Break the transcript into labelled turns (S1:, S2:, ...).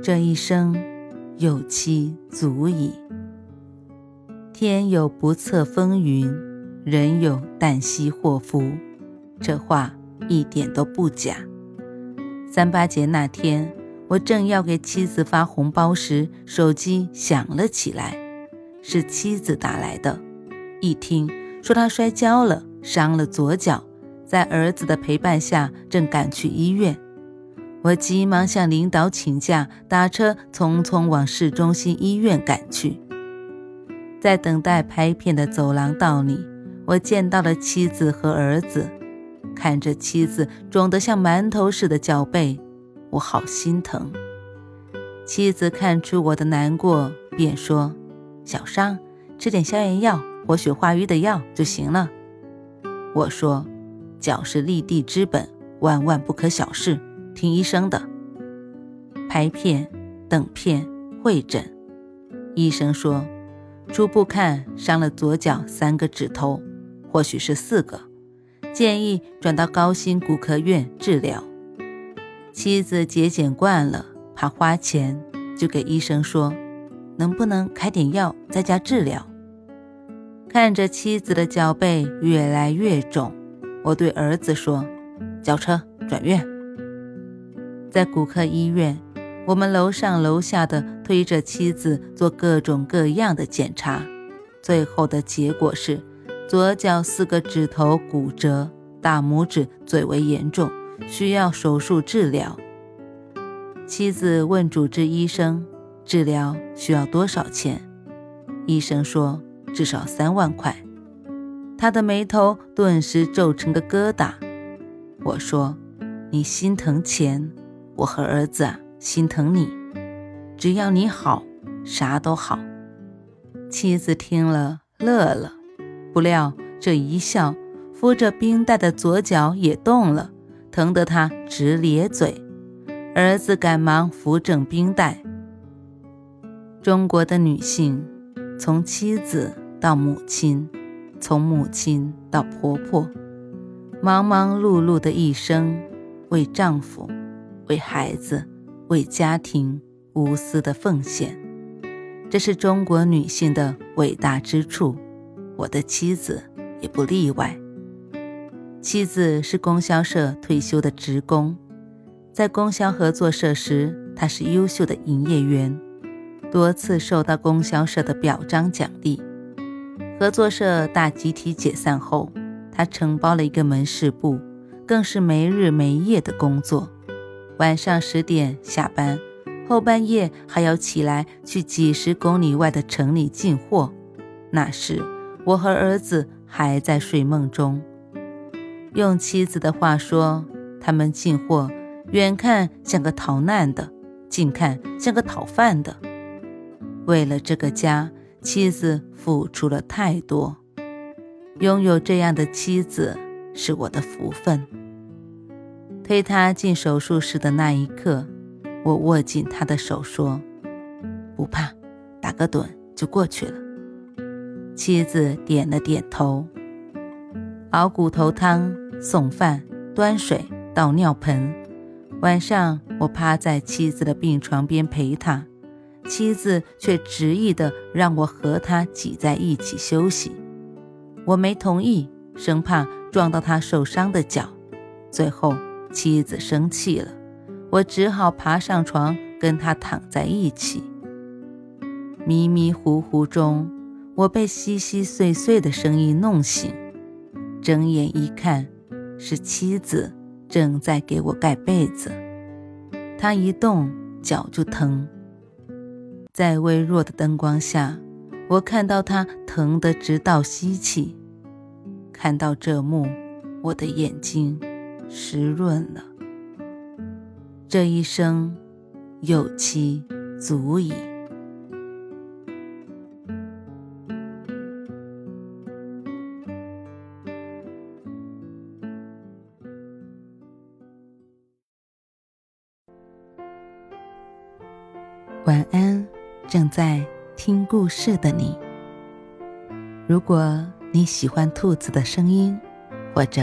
S1: 这一生有期足矣。天有不测风云，人有旦夕祸福。这话一点都不假。三八节那天，我正要给妻子发红包时，手机响了起来，是妻子打来的。一听说她摔跤了，伤了左脚，在儿子的陪伴下正赶去医院。我急忙向领导请假，打车匆匆往市中心医院赶去。在等待拍片的走廊道里，我见到了妻子和儿子。看着妻子肿得像馒头似的脚背，我好心疼。妻子看出我的难过，便说：“小伤，吃点消炎药、活血化瘀的药就行了。”我说：“脚是立地之本，万万不可小视。”听医生的，拍片、等片、会诊。医生说，初步看伤了左脚三个指头，或许是四个，建议转到高新骨科院治疗。妻子节俭惯了，怕花钱，就给医生说，能不能开点药在家治疗？看着妻子的脚背越来越肿，我对儿子说：“叫车转院。”在骨科医院，我们楼上楼下的推着妻子做各种各样的检查，最后的结果是左脚四个指头骨折，大拇指最为严重，需要手术治疗。妻子问主治医生：“治疗需要多少钱？”医生说：“至少三万块。”他的眉头顿时皱成个疙瘩。我说：“你心疼钱？”我和儿子啊，心疼你，只要你好，啥都好。妻子听了乐了，不料这一笑，敷着冰袋的左脚也动了，疼得他直咧嘴。儿子赶忙扶正冰袋。中国的女性，从妻子到母亲，从母亲到婆婆，忙忙碌碌的一生，为丈夫。为孩子，为家庭无私的奉献，这是中国女性的伟大之处。我的妻子也不例外。妻子是供销社退休的职工，在供销合作社时，她是优秀的营业员，多次受到供销社的表彰奖励。合作社大集体解散后，她承包了一个门市部，更是没日没夜的工作。晚上十点下班，后半夜还要起来去几十公里外的城里进货。那时我和儿子还在睡梦中。用妻子的话说，他们进货远看像个逃难的，近看像个讨饭的。为了这个家，妻子付出了太多。拥有这样的妻子是我的福分。推他进手术室的那一刻，我握紧他的手说：“不怕，打个盹就过去了。”妻子点了点头。熬骨头汤、送饭、端水、倒尿盆。晚上，我趴在妻子的病床边陪她，妻子却执意的让我和她挤在一起休息。我没同意，生怕撞到她受伤的脚。最后。妻子生气了，我只好爬上床跟她躺在一起。迷迷糊糊中，我被稀稀碎碎的声音弄醒，睁眼一看，是妻子正在给我盖被子。她一动脚就疼，在微弱的灯光下，我看到她疼得直倒吸气。看到这幕，我的眼睛。湿润了。这一生有其足矣。晚安，正在听故事的你。如果你喜欢兔子的声音，或者